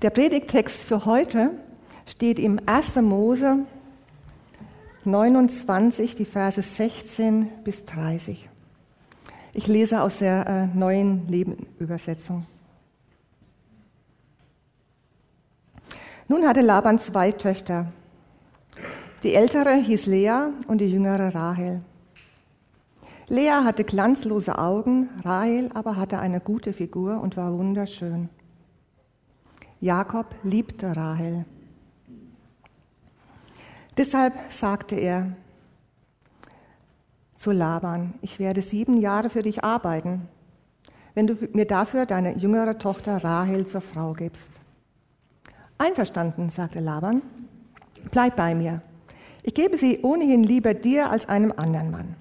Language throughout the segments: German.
Der Predigtext für heute steht im 1. Mose 29, die Verse 16 bis 30. Ich lese aus der äh, neuen Lebenübersetzung. Nun hatte Laban zwei Töchter. Die ältere hieß Lea und die jüngere Rahel. Lea hatte glanzlose Augen, Rahel aber hatte eine gute Figur und war wunderschön. Jakob liebte Rahel. Deshalb sagte er zu Laban, ich werde sieben Jahre für dich arbeiten, wenn du mir dafür deine jüngere Tochter Rahel zur Frau gibst. Einverstanden, sagte Laban, bleib bei mir. Ich gebe sie ohnehin lieber dir als einem anderen Mann.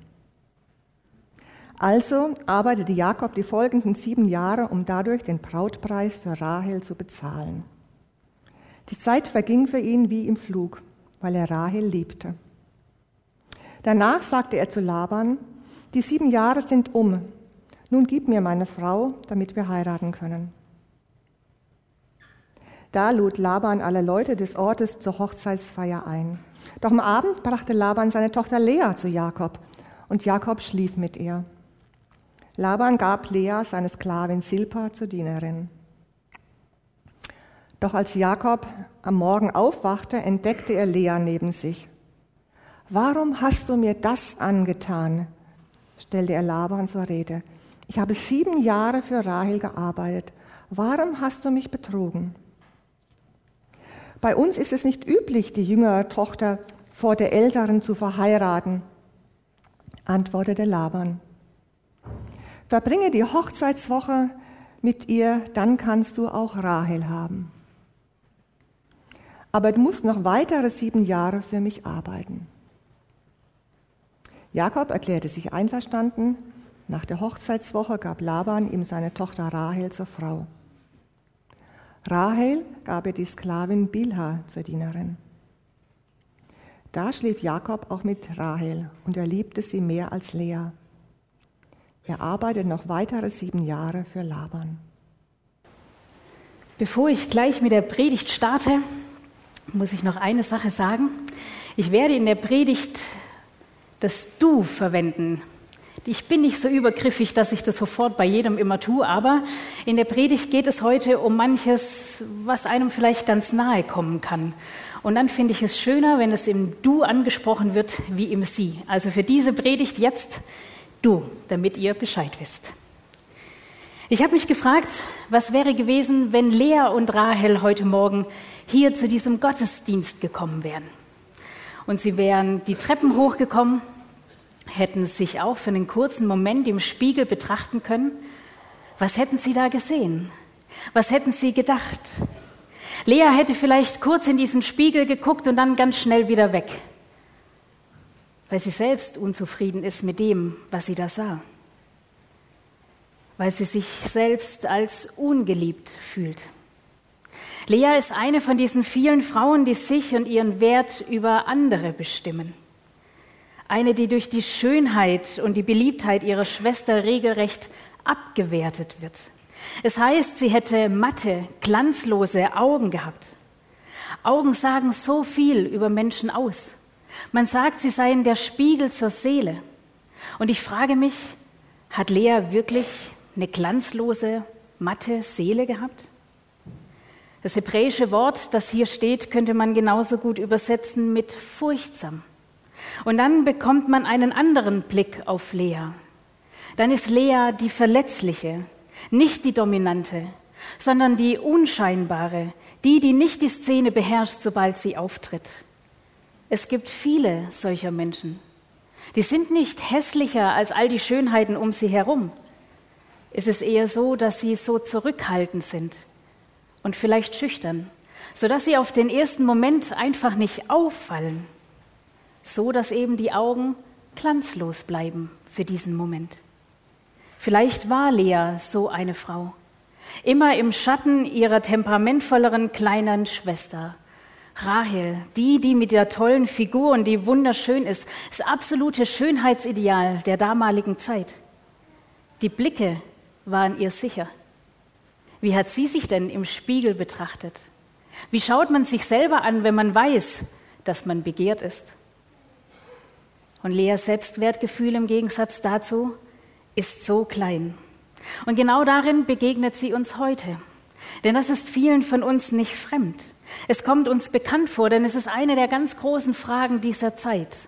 Also arbeitete Jakob die folgenden sieben Jahre, um dadurch den Brautpreis für Rahel zu bezahlen. Die Zeit verging für ihn wie im Flug, weil er Rahel liebte. Danach sagte er zu Laban, die sieben Jahre sind um, nun gib mir meine Frau, damit wir heiraten können. Da lud Laban alle Leute des Ortes zur Hochzeitsfeier ein. Doch am Abend brachte Laban seine Tochter Lea zu Jakob und Jakob schlief mit ihr. Laban gab Lea seine Sklavin Silpa zur Dienerin. Doch als Jakob am Morgen aufwachte, entdeckte er Lea neben sich. Warum hast du mir das angetan? stellte er Laban zur Rede. Ich habe sieben Jahre für Rahel gearbeitet. Warum hast du mich betrogen? Bei uns ist es nicht üblich, die jüngere Tochter vor der älteren zu verheiraten, antwortete Laban. Verbringe die Hochzeitswoche mit ihr, dann kannst du auch Rahel haben. Aber du musst noch weitere sieben Jahre für mich arbeiten. Jakob erklärte sich einverstanden. Nach der Hochzeitswoche gab Laban ihm seine Tochter Rahel zur Frau. Rahel gab er die Sklavin Bilha zur Dienerin. Da schlief Jakob auch mit Rahel und er liebte sie mehr als Lea. Er arbeitet noch weitere sieben Jahre für Laban. Bevor ich gleich mit der Predigt starte, muss ich noch eine Sache sagen. Ich werde in der Predigt das Du verwenden. Ich bin nicht so übergriffig, dass ich das sofort bei jedem immer tue, aber in der Predigt geht es heute um manches, was einem vielleicht ganz nahe kommen kann. Und dann finde ich es schöner, wenn es im Du angesprochen wird wie im Sie. Also für diese Predigt jetzt du, damit ihr Bescheid wisst. Ich habe mich gefragt, was wäre gewesen, wenn Lea und Rahel heute Morgen hier zu diesem Gottesdienst gekommen wären. Und sie wären die Treppen hochgekommen, hätten sich auch für einen kurzen Moment im Spiegel betrachten können. Was hätten sie da gesehen? Was hätten sie gedacht? Lea hätte vielleicht kurz in diesen Spiegel geguckt und dann ganz schnell wieder weg weil sie selbst unzufrieden ist mit dem, was sie da sah, weil sie sich selbst als ungeliebt fühlt. Lea ist eine von diesen vielen Frauen, die sich und ihren Wert über andere bestimmen. Eine, die durch die Schönheit und die Beliebtheit ihrer Schwester regelrecht abgewertet wird. Es heißt, sie hätte matte, glanzlose Augen gehabt. Augen sagen so viel über Menschen aus. Man sagt, sie seien der Spiegel zur Seele. Und ich frage mich, hat Lea wirklich eine glanzlose, matte Seele gehabt? Das hebräische Wort, das hier steht, könnte man genauso gut übersetzen mit furchtsam. Und dann bekommt man einen anderen Blick auf Lea. Dann ist Lea die Verletzliche, nicht die Dominante, sondern die Unscheinbare, die, die nicht die Szene beherrscht, sobald sie auftritt. Es gibt viele solcher Menschen. Die sind nicht hässlicher als all die Schönheiten um sie herum. Es ist eher so, dass sie so zurückhaltend sind und vielleicht schüchtern, sodass sie auf den ersten Moment einfach nicht auffallen, so dass eben die Augen glanzlos bleiben für diesen Moment. Vielleicht war Lea so eine Frau, immer im Schatten ihrer temperamentvolleren kleinen Schwester, Rahel, die, die mit der tollen Figur und die wunderschön ist, das absolute Schönheitsideal der damaligen Zeit. Die Blicke waren ihr sicher. Wie hat sie sich denn im Spiegel betrachtet? Wie schaut man sich selber an, wenn man weiß, dass man begehrt ist? Und Leas Selbstwertgefühl im Gegensatz dazu ist so klein. Und genau darin begegnet sie uns heute. Denn das ist vielen von uns nicht fremd. Es kommt uns bekannt vor, denn es ist eine der ganz großen Fragen dieser Zeit.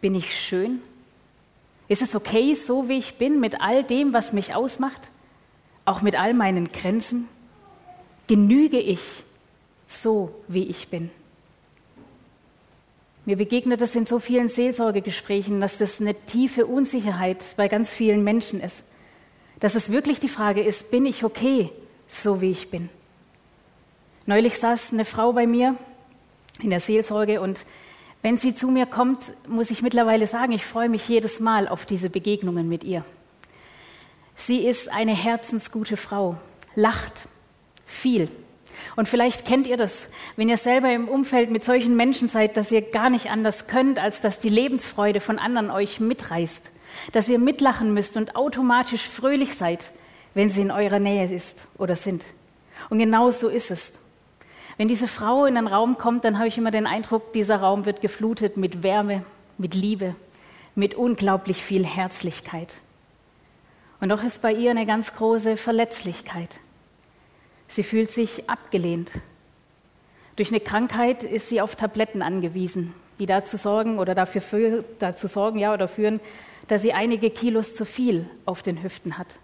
Bin ich schön? Ist es okay, so wie ich bin, mit all dem, was mich ausmacht? Auch mit all meinen Grenzen? Genüge ich so, wie ich bin? Mir begegnet es in so vielen Seelsorgegesprächen, dass das eine tiefe Unsicherheit bei ganz vielen Menschen ist. Dass es wirklich die Frage ist, bin ich okay, so wie ich bin? Neulich saß eine Frau bei mir in der Seelsorge und wenn sie zu mir kommt, muss ich mittlerweile sagen, ich freue mich jedes Mal auf diese Begegnungen mit ihr. Sie ist eine herzensgute Frau, lacht viel. Und vielleicht kennt ihr das, wenn ihr selber im Umfeld mit solchen Menschen seid, dass ihr gar nicht anders könnt, als dass die Lebensfreude von anderen euch mitreißt, dass ihr mitlachen müsst und automatisch fröhlich seid, wenn sie in eurer Nähe ist oder sind. Und genau so ist es. Wenn diese Frau in einen Raum kommt, dann habe ich immer den Eindruck, dieser Raum wird geflutet mit Wärme, mit Liebe, mit unglaublich viel Herzlichkeit. Und doch ist bei ihr eine ganz große Verletzlichkeit. Sie fühlt sich abgelehnt. Durch eine Krankheit ist sie auf Tabletten angewiesen, die dazu sorgen oder dafür dazu sorgen, ja, oder führen, dass sie einige Kilos zu viel auf den Hüften hat.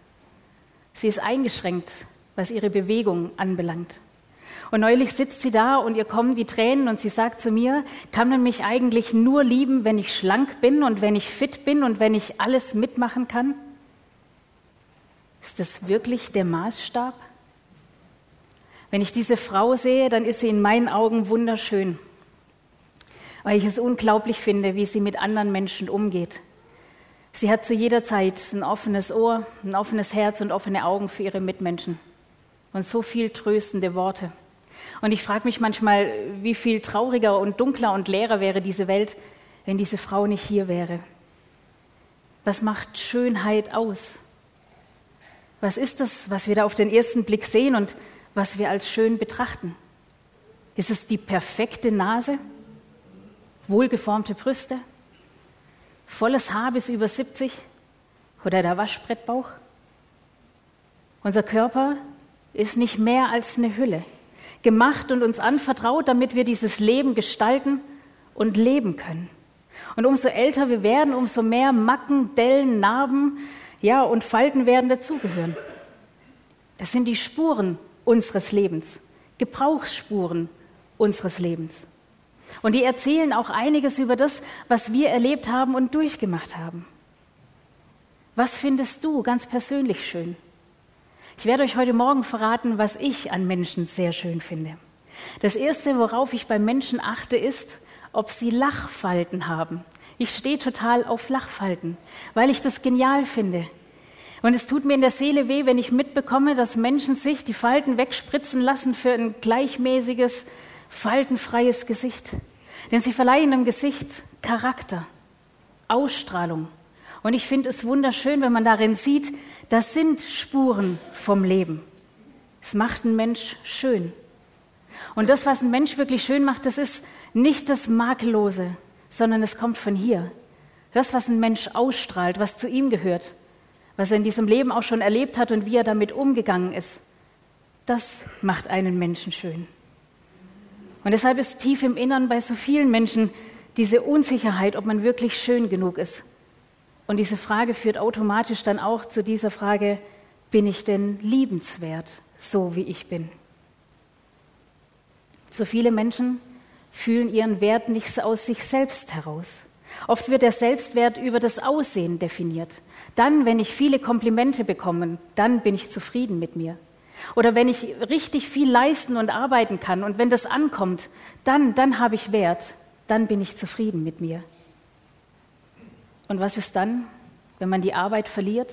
Sie ist eingeschränkt, was ihre Bewegung anbelangt. Und neulich sitzt sie da und ihr kommen die Tränen und sie sagt zu mir, kann man mich eigentlich nur lieben, wenn ich schlank bin und wenn ich fit bin und wenn ich alles mitmachen kann? Ist das wirklich der Maßstab? Wenn ich diese Frau sehe, dann ist sie in meinen Augen wunderschön, weil ich es unglaublich finde, wie sie mit anderen Menschen umgeht. Sie hat zu jeder Zeit ein offenes Ohr, ein offenes Herz und offene Augen für ihre Mitmenschen und so viel tröstende Worte. Und ich frage mich manchmal, wie viel trauriger und dunkler und leerer wäre diese Welt, wenn diese Frau nicht hier wäre. Was macht Schönheit aus? Was ist das, was wir da auf den ersten Blick sehen und was wir als schön betrachten? Ist es die perfekte Nase? Wohlgeformte Brüste? Volles Haar bis über 70? Oder der Waschbrettbauch? Unser Körper ist nicht mehr als eine Hülle gemacht und uns anvertraut, damit wir dieses Leben gestalten und leben können. Und umso älter wir werden, umso mehr Macken, Dellen, Narben, ja, und Falten werden dazugehören. Das sind die Spuren unseres Lebens, Gebrauchsspuren unseres Lebens. Und die erzählen auch einiges über das, was wir erlebt haben und durchgemacht haben. Was findest du ganz persönlich schön? Ich werde euch heute Morgen verraten, was ich an Menschen sehr schön finde. Das Erste, worauf ich bei Menschen achte, ist, ob sie Lachfalten haben. Ich stehe total auf Lachfalten, weil ich das genial finde. Und es tut mir in der Seele weh, wenn ich mitbekomme, dass Menschen sich die Falten wegspritzen lassen für ein gleichmäßiges, faltenfreies Gesicht. Denn sie verleihen dem Gesicht Charakter, Ausstrahlung. Und ich finde es wunderschön, wenn man darin sieht, das sind Spuren vom Leben. Es macht einen Mensch schön. Und das, was ein Mensch wirklich schön macht, das ist nicht das Makellose, sondern es kommt von hier. Das, was ein Mensch ausstrahlt, was zu ihm gehört, was er in diesem Leben auch schon erlebt hat und wie er damit umgegangen ist, das macht einen Menschen schön. Und deshalb ist tief im Innern bei so vielen Menschen diese Unsicherheit, ob man wirklich schön genug ist. Und diese Frage führt automatisch dann auch zu dieser Frage, bin ich denn liebenswert, so wie ich bin? So viele Menschen fühlen ihren Wert nicht aus sich selbst heraus. Oft wird der Selbstwert über das Aussehen definiert. Dann, wenn ich viele Komplimente bekomme, dann bin ich zufrieden mit mir. Oder wenn ich richtig viel leisten und arbeiten kann und wenn das ankommt, dann, dann habe ich Wert, dann bin ich zufrieden mit mir. Und was ist dann, wenn man die Arbeit verliert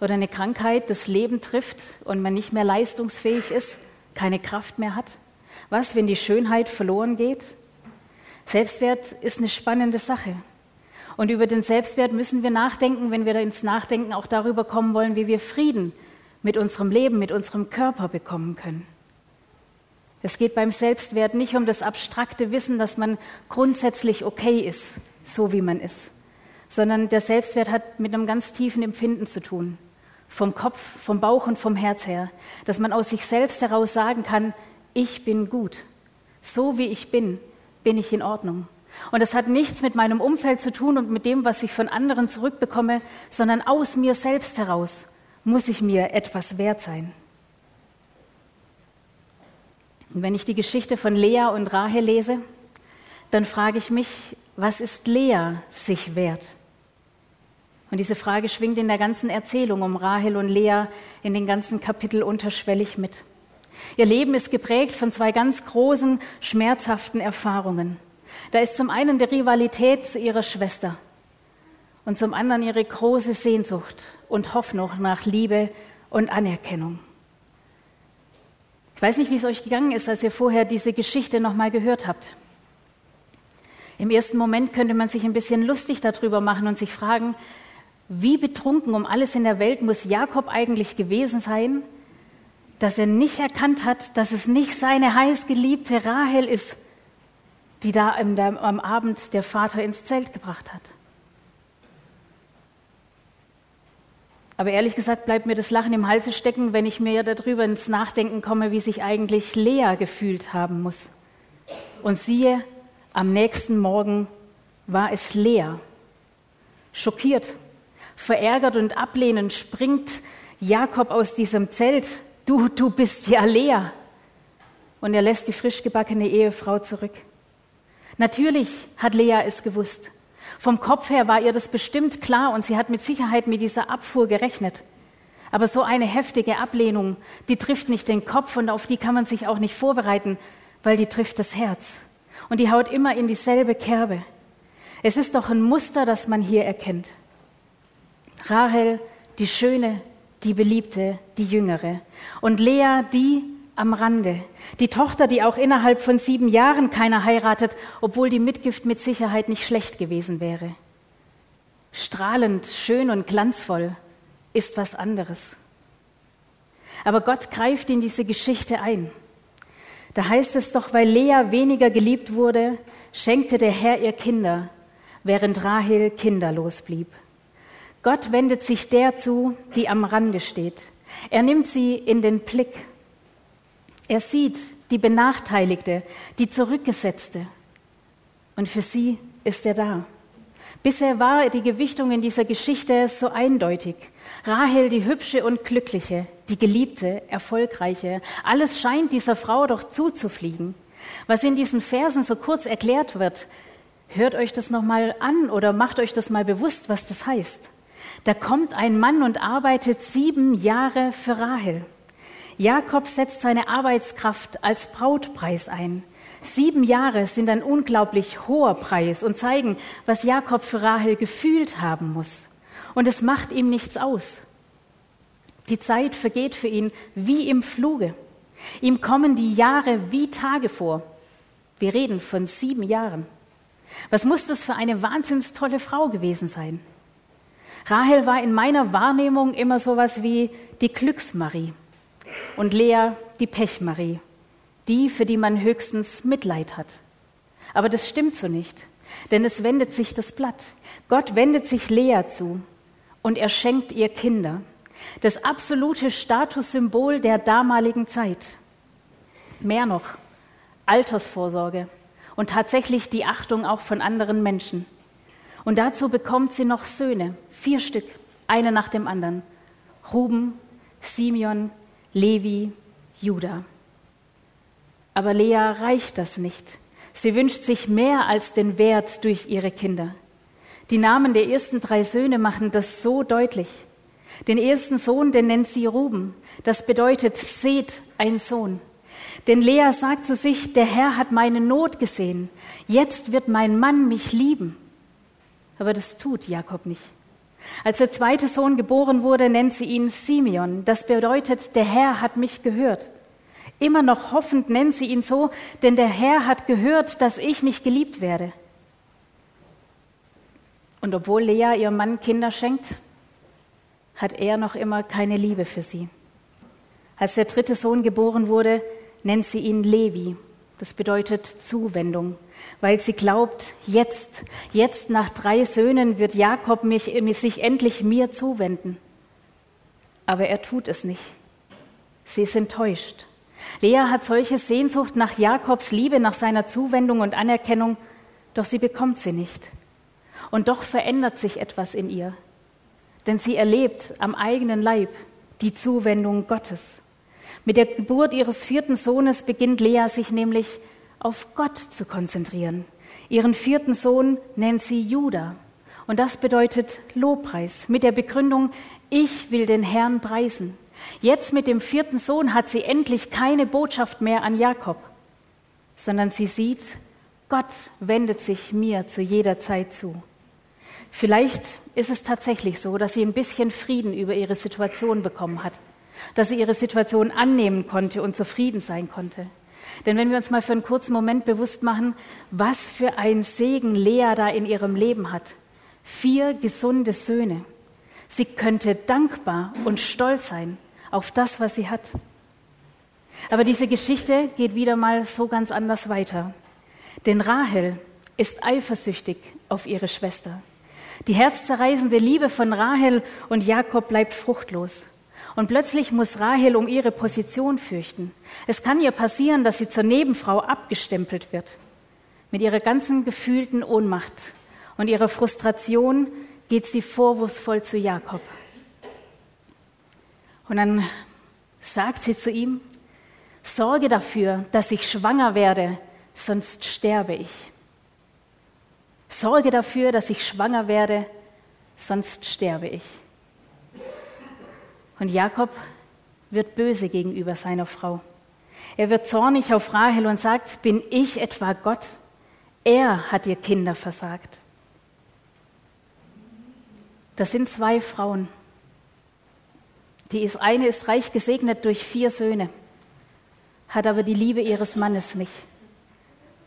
oder eine Krankheit das Leben trifft und man nicht mehr leistungsfähig ist, keine Kraft mehr hat? Was, wenn die Schönheit verloren geht? Selbstwert ist eine spannende Sache. Und über den Selbstwert müssen wir nachdenken, wenn wir ins Nachdenken auch darüber kommen wollen, wie wir Frieden mit unserem Leben, mit unserem Körper bekommen können. Es geht beim Selbstwert nicht um das abstrakte Wissen, dass man grundsätzlich okay ist, so wie man ist, sondern der Selbstwert hat mit einem ganz tiefen Empfinden zu tun. Vom Kopf, vom Bauch und vom Herz her. Dass man aus sich selbst heraus sagen kann, ich bin gut. So wie ich bin, bin ich in Ordnung. Und das hat nichts mit meinem Umfeld zu tun und mit dem, was ich von anderen zurückbekomme, sondern aus mir selbst heraus muss ich mir etwas wert sein. Und wenn ich die Geschichte von Lea und Rahel lese, dann frage ich mich, was ist Lea sich wert? Und diese Frage schwingt in der ganzen Erzählung um Rahel und Lea in den ganzen Kapitel unterschwellig mit. Ihr Leben ist geprägt von zwei ganz großen, schmerzhaften Erfahrungen. Da ist zum einen die Rivalität zu ihrer Schwester und zum anderen ihre große Sehnsucht und Hoffnung nach Liebe und Anerkennung. Ich weiß nicht, wie es euch gegangen ist, als ihr vorher diese Geschichte nochmal gehört habt. Im ersten Moment könnte man sich ein bisschen lustig darüber machen und sich fragen, wie betrunken um alles in der Welt muss Jakob eigentlich gewesen sein, dass er nicht erkannt hat, dass es nicht seine heißgeliebte Rahel ist, die da am Abend der Vater ins Zelt gebracht hat. Aber ehrlich gesagt bleibt mir das Lachen im Halse stecken, wenn ich mir darüber ins Nachdenken komme, wie sich eigentlich Lea gefühlt haben muss. Und siehe, am nächsten Morgen war es Lea. Schockiert, verärgert und ablehnend springt Jakob aus diesem Zelt. Du, du bist ja Lea. Und er lässt die frisch gebackene Ehefrau zurück. Natürlich hat Lea es gewusst. Vom Kopf her war ihr das bestimmt klar und sie hat mit Sicherheit mit dieser Abfuhr gerechnet. Aber so eine heftige Ablehnung, die trifft nicht den Kopf und auf die kann man sich auch nicht vorbereiten, weil die trifft das Herz. Und die haut immer in dieselbe Kerbe. Es ist doch ein Muster, das man hier erkennt. Rahel, die Schöne, die Beliebte, die Jüngere. Und Lea, die, am Rande. Die Tochter, die auch innerhalb von sieben Jahren keiner heiratet, obwohl die Mitgift mit Sicherheit nicht schlecht gewesen wäre. Strahlend, schön und glanzvoll ist was anderes. Aber Gott greift in diese Geschichte ein. Da heißt es doch, weil Lea weniger geliebt wurde, schenkte der Herr ihr Kinder, während Rahel kinderlos blieb. Gott wendet sich der zu, die am Rande steht. Er nimmt sie in den Blick er sieht die Benachteiligte, die Zurückgesetzte. Und für sie ist er da. Bisher war die Gewichtung in dieser Geschichte so eindeutig. Rahel, die hübsche und glückliche, die geliebte, erfolgreiche. Alles scheint dieser Frau doch zuzufliegen. Was in diesen Versen so kurz erklärt wird, hört euch das nochmal an oder macht euch das mal bewusst, was das heißt. Da kommt ein Mann und arbeitet sieben Jahre für Rahel. Jakob setzt seine Arbeitskraft als Brautpreis ein. Sieben Jahre sind ein unglaublich hoher Preis und zeigen, was Jakob für Rahel gefühlt haben muss. Und es macht ihm nichts aus. Die Zeit vergeht für ihn wie im Fluge. Ihm kommen die Jahre wie Tage vor. Wir reden von sieben Jahren. Was muss das für eine wahnsinns tolle Frau gewesen sein? Rahel war in meiner Wahrnehmung immer sowas wie die Glücksmarie und Lea die Pechmarie, die, für die man höchstens Mitleid hat. Aber das stimmt so nicht, denn es wendet sich das Blatt. Gott wendet sich Lea zu und er schenkt ihr Kinder, das absolute Statussymbol der damaligen Zeit. Mehr noch, Altersvorsorge und tatsächlich die Achtung auch von anderen Menschen. Und dazu bekommt sie noch Söhne, vier Stück, eine nach dem anderen. Ruben, Simeon, Levi, Judah. Aber Lea reicht das nicht. Sie wünscht sich mehr als den Wert durch ihre Kinder. Die Namen der ersten drei Söhne machen das so deutlich. Den ersten Sohn, den nennt sie Ruben. Das bedeutet, seht ein Sohn. Denn Lea sagt zu sich, der Herr hat meine Not gesehen. Jetzt wird mein Mann mich lieben. Aber das tut Jakob nicht. Als der zweite Sohn geboren wurde, nennt sie ihn Simeon. Das bedeutet, der Herr hat mich gehört. Immer noch hoffend nennt sie ihn so, denn der Herr hat gehört, dass ich nicht geliebt werde. Und obwohl Lea ihrem Mann Kinder schenkt, hat er noch immer keine Liebe für sie. Als der dritte Sohn geboren wurde, nennt sie ihn Levi. Das bedeutet Zuwendung, weil sie glaubt, jetzt, jetzt nach drei Söhnen wird Jakob mich, sich endlich mir zuwenden. Aber er tut es nicht. Sie ist enttäuscht. Lea hat solche Sehnsucht nach Jakobs Liebe, nach seiner Zuwendung und Anerkennung, doch sie bekommt sie nicht. Und doch verändert sich etwas in ihr. Denn sie erlebt am eigenen Leib die Zuwendung Gottes. Mit der Geburt ihres vierten Sohnes beginnt Lea sich nämlich auf Gott zu konzentrieren. Ihren vierten Sohn nennt sie Judah. Und das bedeutet Lobpreis mit der Begründung, ich will den Herrn preisen. Jetzt mit dem vierten Sohn hat sie endlich keine Botschaft mehr an Jakob, sondern sie sieht, Gott wendet sich mir zu jeder Zeit zu. Vielleicht ist es tatsächlich so, dass sie ein bisschen Frieden über ihre Situation bekommen hat, dass sie ihre Situation annehmen konnte und zufrieden sein konnte. Denn wenn wir uns mal für einen kurzen Moment bewusst machen, was für ein Segen Lea da in ihrem Leben hat. Vier gesunde Söhne. Sie könnte dankbar und stolz sein auf das, was sie hat. Aber diese Geschichte geht wieder mal so ganz anders weiter. Denn Rahel ist eifersüchtig auf ihre Schwester. Die herzzerreißende Liebe von Rahel und Jakob bleibt fruchtlos. Und plötzlich muss Rahel um ihre Position fürchten. Es kann ihr passieren, dass sie zur Nebenfrau abgestempelt wird. Mit ihrer ganzen gefühlten Ohnmacht und ihrer Frustration geht sie vorwurfsvoll zu Jakob. Und dann sagt sie zu ihm, sorge dafür, dass ich schwanger werde, sonst sterbe ich. Sorge dafür, dass ich schwanger werde, sonst sterbe ich. Und Jakob wird böse gegenüber seiner Frau. Er wird zornig auf Rahel und sagt, bin ich etwa Gott? Er hat ihr Kinder versagt. Das sind zwei Frauen. Die eine ist reich gesegnet durch vier Söhne, hat aber die Liebe ihres Mannes nicht.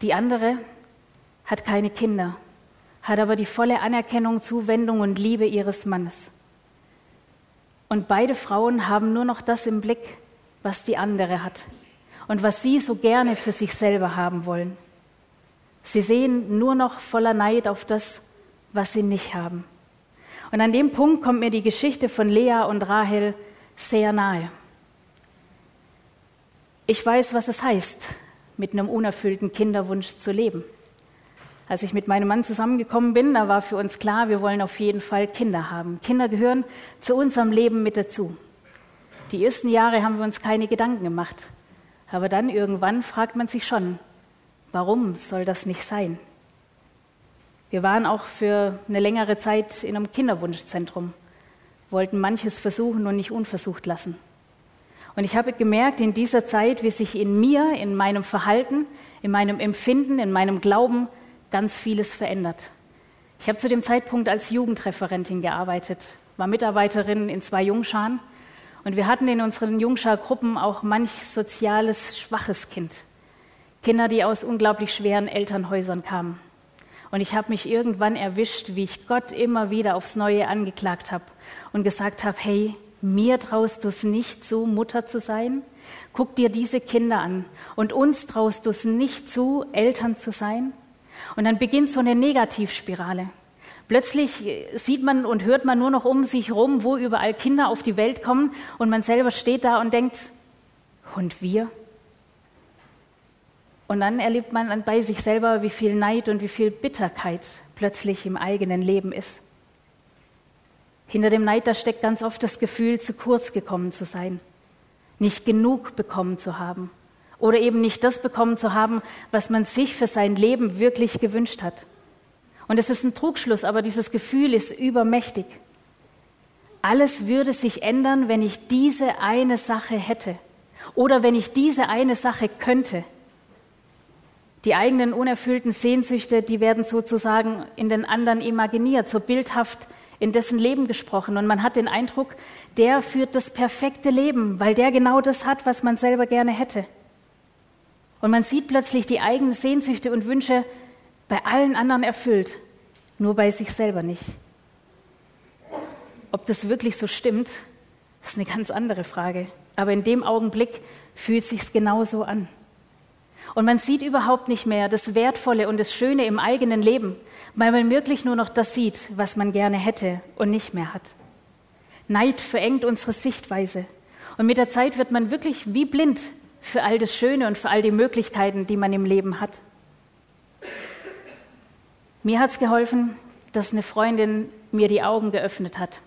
Die andere hat keine Kinder, hat aber die volle Anerkennung, Zuwendung und Liebe ihres Mannes. Und beide Frauen haben nur noch das im Blick, was die andere hat und was sie so gerne für sich selber haben wollen. Sie sehen nur noch voller Neid auf das, was sie nicht haben. Und an dem Punkt kommt mir die Geschichte von Lea und Rahel sehr nahe. Ich weiß, was es heißt, mit einem unerfüllten Kinderwunsch zu leben. Als ich mit meinem Mann zusammengekommen bin, da war für uns klar, wir wollen auf jeden Fall Kinder haben. Kinder gehören zu unserem Leben mit dazu. Die ersten Jahre haben wir uns keine Gedanken gemacht. Aber dann irgendwann fragt man sich schon, warum soll das nicht sein? Wir waren auch für eine längere Zeit in einem Kinderwunschzentrum, wollten manches versuchen und nicht unversucht lassen. Und ich habe gemerkt in dieser Zeit, wie sich in mir, in meinem Verhalten, in meinem Empfinden, in meinem Glauben ganz vieles verändert. Ich habe zu dem Zeitpunkt als Jugendreferentin gearbeitet, war Mitarbeiterin in zwei Jungscharen und wir hatten in unseren Jungschargruppen auch manch soziales schwaches Kind. Kinder, die aus unglaublich schweren Elternhäusern kamen. Und ich habe mich irgendwann erwischt, wie ich Gott immer wieder aufs Neue angeklagt habe und gesagt habe, hey, mir traust du es nicht zu, Mutter zu sein? Guck dir diese Kinder an. Und uns traust du es nicht zu, Eltern zu sein? Und dann beginnt so eine Negativspirale. Plötzlich sieht man und hört man nur noch um sich rum, wo überall Kinder auf die Welt kommen und man selber steht da und denkt, und wir? Und dann erlebt man bei sich selber, wie viel Neid und wie viel Bitterkeit plötzlich im eigenen Leben ist. Hinter dem Neid, da steckt ganz oft das Gefühl, zu kurz gekommen zu sein, nicht genug bekommen zu haben oder eben nicht das bekommen zu haben, was man sich für sein Leben wirklich gewünscht hat. Und es ist ein Trugschluss, aber dieses Gefühl ist übermächtig. Alles würde sich ändern, wenn ich diese eine Sache hätte oder wenn ich diese eine Sache könnte. Die eigenen unerfüllten Sehnsüchte, die werden sozusagen in den anderen imaginiert, so bildhaft in dessen Leben gesprochen. Und man hat den Eindruck, der führt das perfekte Leben, weil der genau das hat, was man selber gerne hätte. Und man sieht plötzlich die eigenen Sehnsüchte und Wünsche bei allen anderen erfüllt, nur bei sich selber nicht. Ob das wirklich so stimmt, ist eine ganz andere Frage. aber in dem Augenblick fühlt sich's genauso an. Und man sieht überhaupt nicht mehr das Wertvolle und das Schöne im eigenen Leben, weil man wirklich nur noch das sieht, was man gerne hätte und nicht mehr hat. Neid verengt unsere Sichtweise. Und mit der Zeit wird man wirklich wie blind für all das Schöne und für all die Möglichkeiten, die man im Leben hat. Mir hat es geholfen, dass eine Freundin mir die Augen geöffnet hat.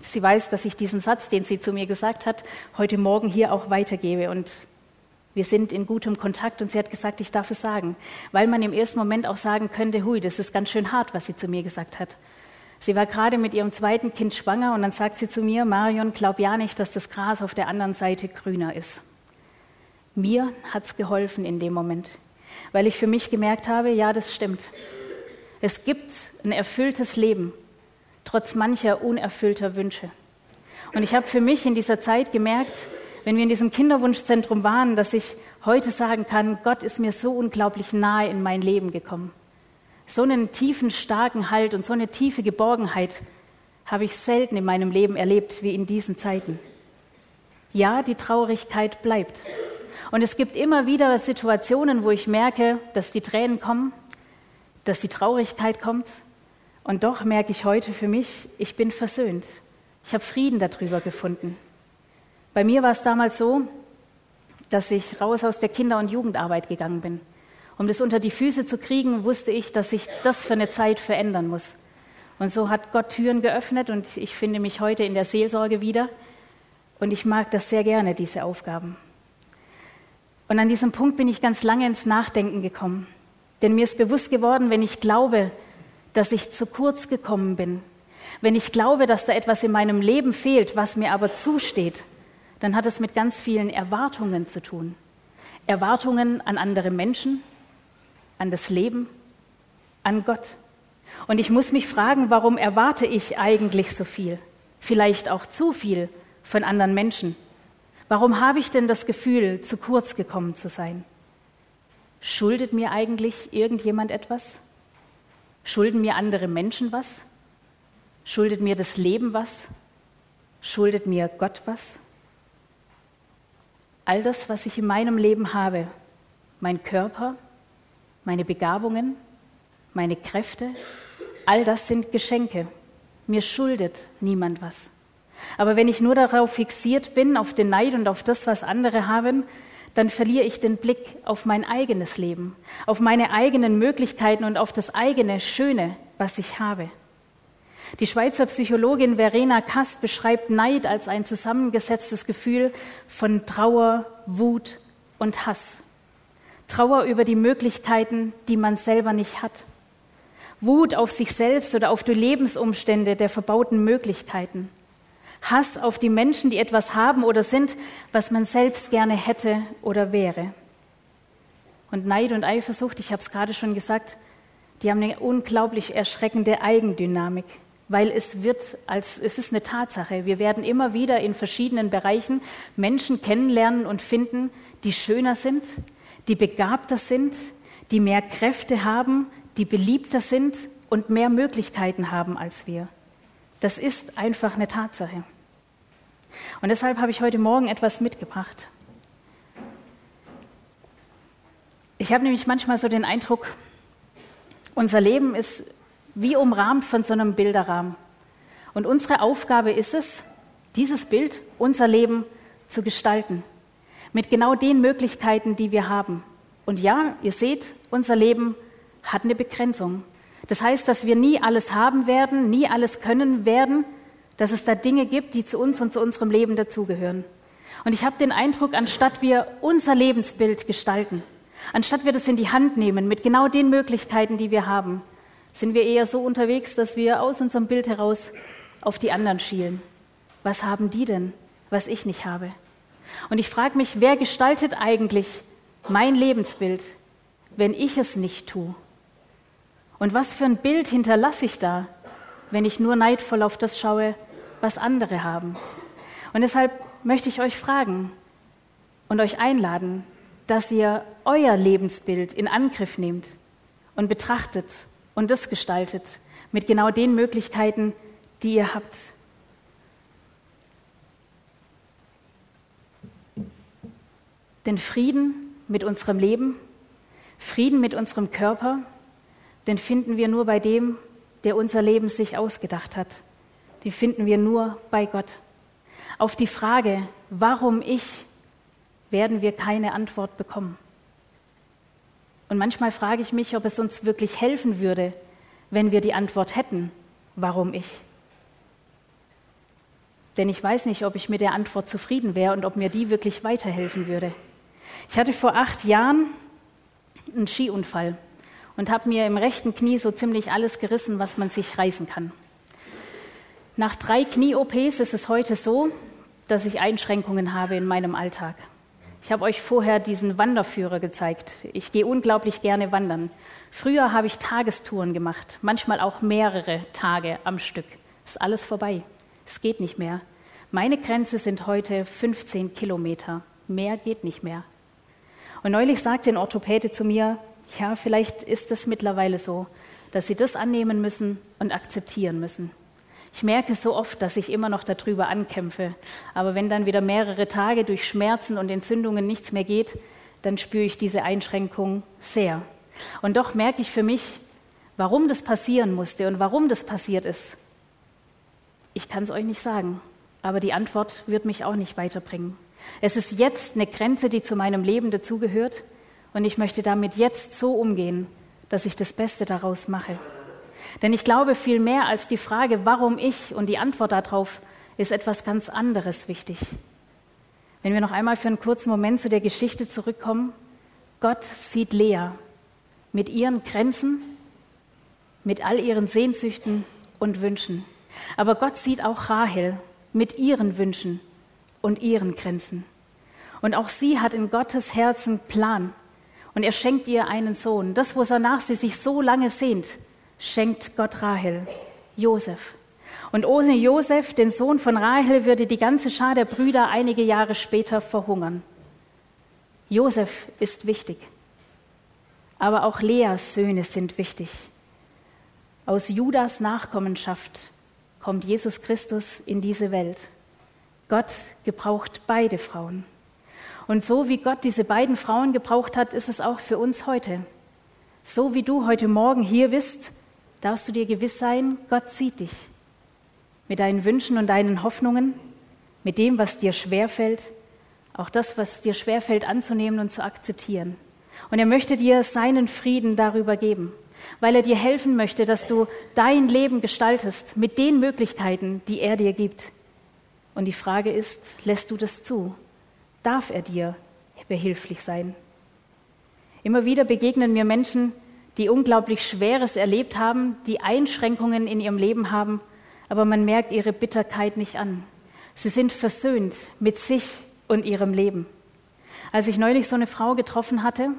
Sie weiß, dass ich diesen Satz, den sie zu mir gesagt hat, heute Morgen hier auch weitergebe. Und wir sind in gutem Kontakt und sie hat gesagt, ich darf es sagen, weil man im ersten Moment auch sagen könnte, hui, das ist ganz schön hart, was sie zu mir gesagt hat. Sie war gerade mit ihrem zweiten Kind schwanger und dann sagt sie zu mir, Marion, glaub ja nicht, dass das Gras auf der anderen Seite grüner ist. Mir hat es geholfen in dem Moment, weil ich für mich gemerkt habe, ja, das stimmt. Es gibt ein erfülltes Leben, trotz mancher unerfüllter Wünsche. Und ich habe für mich in dieser Zeit gemerkt, wenn wir in diesem Kinderwunschzentrum waren, dass ich heute sagen kann, Gott ist mir so unglaublich nahe in mein Leben gekommen. So einen tiefen, starken Halt und so eine tiefe Geborgenheit habe ich selten in meinem Leben erlebt wie in diesen Zeiten. Ja, die Traurigkeit bleibt. Und es gibt immer wieder Situationen, wo ich merke, dass die Tränen kommen, dass die Traurigkeit kommt. Und doch merke ich heute für mich, ich bin versöhnt. Ich habe Frieden darüber gefunden. Bei mir war es damals so, dass ich raus aus der Kinder- und Jugendarbeit gegangen bin. Um das unter die Füße zu kriegen, wusste ich, dass sich das für eine Zeit verändern muss. Und so hat Gott Türen geöffnet und ich finde mich heute in der Seelsorge wieder. Und ich mag das sehr gerne, diese Aufgaben. Und an diesem Punkt bin ich ganz lange ins Nachdenken gekommen. Denn mir ist bewusst geworden, wenn ich glaube, dass ich zu kurz gekommen bin, wenn ich glaube, dass da etwas in meinem Leben fehlt, was mir aber zusteht, dann hat es mit ganz vielen Erwartungen zu tun. Erwartungen an andere Menschen, an das Leben, an Gott. Und ich muss mich fragen, warum erwarte ich eigentlich so viel? Vielleicht auch zu viel von anderen Menschen. Warum habe ich denn das Gefühl, zu kurz gekommen zu sein? Schuldet mir eigentlich irgendjemand etwas? Schulden mir andere Menschen was? Schuldet mir das Leben was? Schuldet mir Gott was? All das, was ich in meinem Leben habe, mein Körper, meine Begabungen, meine Kräfte, all das sind Geschenke. Mir schuldet niemand was. Aber wenn ich nur darauf fixiert bin, auf den Neid und auf das, was andere haben, dann verliere ich den Blick auf mein eigenes Leben, auf meine eigenen Möglichkeiten und auf das eigene Schöne, was ich habe. Die Schweizer Psychologin Verena Kast beschreibt Neid als ein zusammengesetztes Gefühl von Trauer, Wut und Hass. Trauer über die Möglichkeiten, die man selber nicht hat. Wut auf sich selbst oder auf die Lebensumstände der verbauten Möglichkeiten. Hass auf die Menschen, die etwas haben oder sind, was man selbst gerne hätte oder wäre. Und Neid und Eifersucht, ich habe es gerade schon gesagt, die haben eine unglaublich erschreckende Eigendynamik, weil es wird als es ist eine Tatsache. Wir werden immer wieder in verschiedenen Bereichen Menschen kennenlernen und finden, die schöner sind, die begabter sind, die mehr Kräfte haben, die beliebter sind und mehr Möglichkeiten haben als wir. Das ist einfach eine Tatsache. Und deshalb habe ich heute Morgen etwas mitgebracht. Ich habe nämlich manchmal so den Eindruck, unser Leben ist wie umrahmt von so einem Bilderrahmen. Und unsere Aufgabe ist es, dieses Bild, unser Leben zu gestalten. Mit genau den Möglichkeiten, die wir haben. Und ja, ihr seht, unser Leben hat eine Begrenzung. Das heißt, dass wir nie alles haben werden, nie alles können werden, dass es da Dinge gibt, die zu uns und zu unserem Leben dazugehören. Und ich habe den Eindruck, anstatt wir unser Lebensbild gestalten, anstatt wir das in die Hand nehmen mit genau den Möglichkeiten, die wir haben, sind wir eher so unterwegs, dass wir aus unserem Bild heraus auf die anderen schielen. Was haben die denn, was ich nicht habe? Und ich frage mich, wer gestaltet eigentlich mein Lebensbild, wenn ich es nicht tue? Und was für ein Bild hinterlasse ich da, wenn ich nur neidvoll auf das schaue, was andere haben. Und deshalb möchte ich euch fragen und euch einladen, dass ihr euer Lebensbild in Angriff nehmt und betrachtet und das gestaltet mit genau den Möglichkeiten, die ihr habt. den Frieden mit unserem Leben, Frieden mit unserem Körper, den finden wir nur bei dem, der unser Leben sich ausgedacht hat. Den finden wir nur bei Gott. Auf die Frage, warum ich, werden wir keine Antwort bekommen. Und manchmal frage ich mich, ob es uns wirklich helfen würde, wenn wir die Antwort hätten, warum ich. Denn ich weiß nicht, ob ich mit der Antwort zufrieden wäre und ob mir die wirklich weiterhelfen würde. Ich hatte vor acht Jahren einen Skiunfall und habe mir im rechten Knie so ziemlich alles gerissen, was man sich reißen kann. Nach drei Knie-OPs ist es heute so, dass ich Einschränkungen habe in meinem Alltag. Ich habe euch vorher diesen Wanderführer gezeigt. Ich gehe unglaublich gerne wandern. Früher habe ich Tagestouren gemacht, manchmal auch mehrere Tage am Stück. Ist alles vorbei. Es geht nicht mehr. Meine Grenze sind heute 15 Kilometer. Mehr geht nicht mehr. Und neulich sagte ein Orthopäde zu mir, ja, vielleicht ist es mittlerweile so, dass Sie das annehmen müssen und akzeptieren müssen. Ich merke so oft, dass ich immer noch darüber ankämpfe. Aber wenn dann wieder mehrere Tage durch Schmerzen und Entzündungen nichts mehr geht, dann spüre ich diese Einschränkung sehr. Und doch merke ich für mich, warum das passieren musste und warum das passiert ist. Ich kann es euch nicht sagen, aber die Antwort wird mich auch nicht weiterbringen. Es ist jetzt eine Grenze, die zu meinem Leben dazugehört und ich möchte damit jetzt so umgehen, dass ich das Beste daraus mache. Denn ich glaube, viel mehr als die Frage, warum ich und die Antwort darauf, ist etwas ganz anderes wichtig. Wenn wir noch einmal für einen kurzen Moment zu der Geschichte zurückkommen, Gott sieht Lea mit ihren Grenzen, mit all ihren Sehnsüchten und Wünschen. Aber Gott sieht auch Rahel mit ihren Wünschen und ihren Grenzen. Und auch sie hat in Gottes Herzen Plan. Und er schenkt ihr einen Sohn. Das, wonach sie sich so lange sehnt, schenkt Gott Rahel, Josef. Und ohne Josef, den Sohn von Rahel, würde die ganze Schar der Brüder einige Jahre später verhungern. Josef ist wichtig. Aber auch Leas Söhne sind wichtig. Aus Judas Nachkommenschaft kommt Jesus Christus in diese Welt. Gott gebraucht beide Frauen. Und so wie Gott diese beiden Frauen gebraucht hat, ist es auch für uns heute. So wie du heute Morgen hier bist, darfst du dir gewiss sein, Gott sieht dich. Mit deinen Wünschen und deinen Hoffnungen, mit dem, was dir schwerfällt, auch das, was dir schwerfällt anzunehmen und zu akzeptieren. Und er möchte dir seinen Frieden darüber geben, weil er dir helfen möchte, dass du dein Leben gestaltest mit den Möglichkeiten, die er dir gibt. Und die Frage ist, lässt du das zu? Darf er dir behilflich sein? Immer wieder begegnen mir Menschen, die unglaublich Schweres erlebt haben, die Einschränkungen in ihrem Leben haben, aber man merkt ihre Bitterkeit nicht an. Sie sind versöhnt mit sich und ihrem Leben. Als ich neulich so eine Frau getroffen hatte,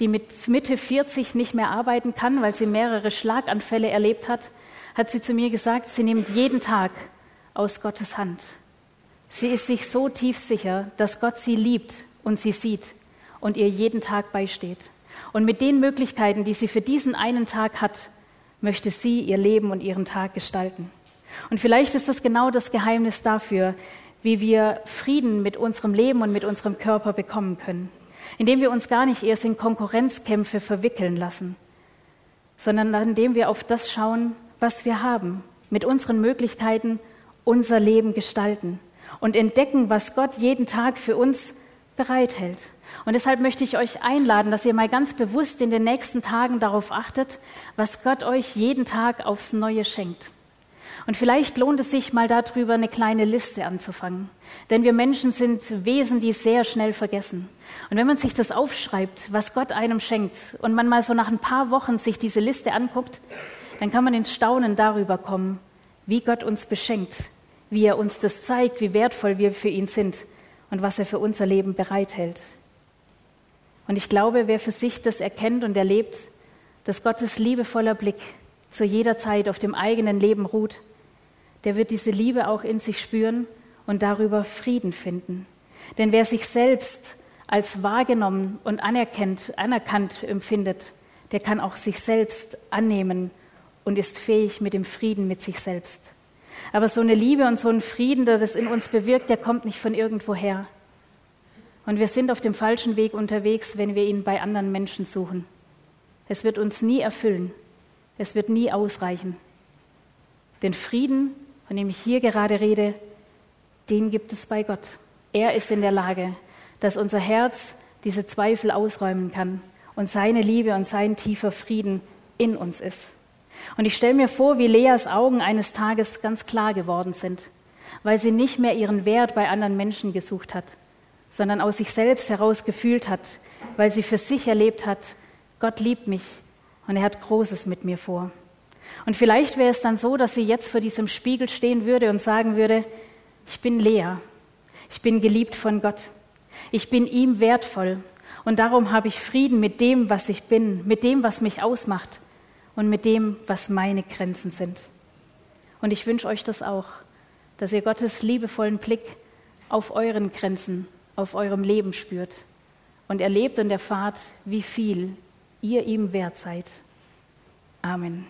die mit Mitte 40 nicht mehr arbeiten kann, weil sie mehrere Schlaganfälle erlebt hat, hat sie zu mir gesagt, sie nimmt jeden Tag aus Gottes Hand. Sie ist sich so tief sicher, dass Gott sie liebt und sie sieht und ihr jeden Tag beisteht. Und mit den Möglichkeiten, die sie für diesen einen Tag hat, möchte sie ihr Leben und ihren Tag gestalten. Und vielleicht ist das genau das Geheimnis dafür, wie wir Frieden mit unserem Leben und mit unserem Körper bekommen können. Indem wir uns gar nicht erst in Konkurrenzkämpfe verwickeln lassen, sondern indem wir auf das schauen, was wir haben, mit unseren Möglichkeiten unser Leben gestalten und entdecken, was Gott jeden Tag für uns bereithält. Und deshalb möchte ich euch einladen, dass ihr mal ganz bewusst in den nächsten Tagen darauf achtet, was Gott euch jeden Tag aufs Neue schenkt. Und vielleicht lohnt es sich mal darüber eine kleine Liste anzufangen. Denn wir Menschen sind Wesen, die sehr schnell vergessen. Und wenn man sich das aufschreibt, was Gott einem schenkt, und man mal so nach ein paar Wochen sich diese Liste anguckt, dann kann man ins Staunen darüber kommen, wie Gott uns beschenkt, wie er uns das zeigt, wie wertvoll wir für ihn sind und was er für unser Leben bereithält. Und ich glaube, wer für sich das erkennt und erlebt, dass Gottes liebevoller Blick zu jeder Zeit auf dem eigenen Leben ruht, der wird diese Liebe auch in sich spüren und darüber Frieden finden. Denn wer sich selbst als wahrgenommen und anerkannt, anerkannt empfindet, der kann auch sich selbst annehmen und ist fähig mit dem Frieden mit sich selbst. Aber so eine Liebe und so ein Frieden, der das in uns bewirkt, der kommt nicht von irgendwoher. Und wir sind auf dem falschen Weg unterwegs, wenn wir ihn bei anderen Menschen suchen. Es wird uns nie erfüllen. Es wird nie ausreichen. Den Frieden, von dem ich hier gerade rede, den gibt es bei Gott. Er ist in der Lage, dass unser Herz diese Zweifel ausräumen kann und seine Liebe und sein tiefer Frieden in uns ist. Und ich stelle mir vor, wie Leas Augen eines Tages ganz klar geworden sind, weil sie nicht mehr ihren Wert bei anderen Menschen gesucht hat, sondern aus sich selbst heraus gefühlt hat, weil sie für sich erlebt hat, Gott liebt mich und er hat Großes mit mir vor. Und vielleicht wäre es dann so, dass sie jetzt vor diesem Spiegel stehen würde und sagen würde, ich bin Lea, ich bin geliebt von Gott, ich bin ihm wertvoll. Und darum habe ich Frieden mit dem, was ich bin, mit dem, was mich ausmacht und mit dem, was meine Grenzen sind. Und ich wünsche euch das auch, dass ihr Gottes liebevollen Blick auf euren Grenzen, auf eurem Leben spürt und erlebt und erfahrt, wie viel ihr ihm wert seid. Amen.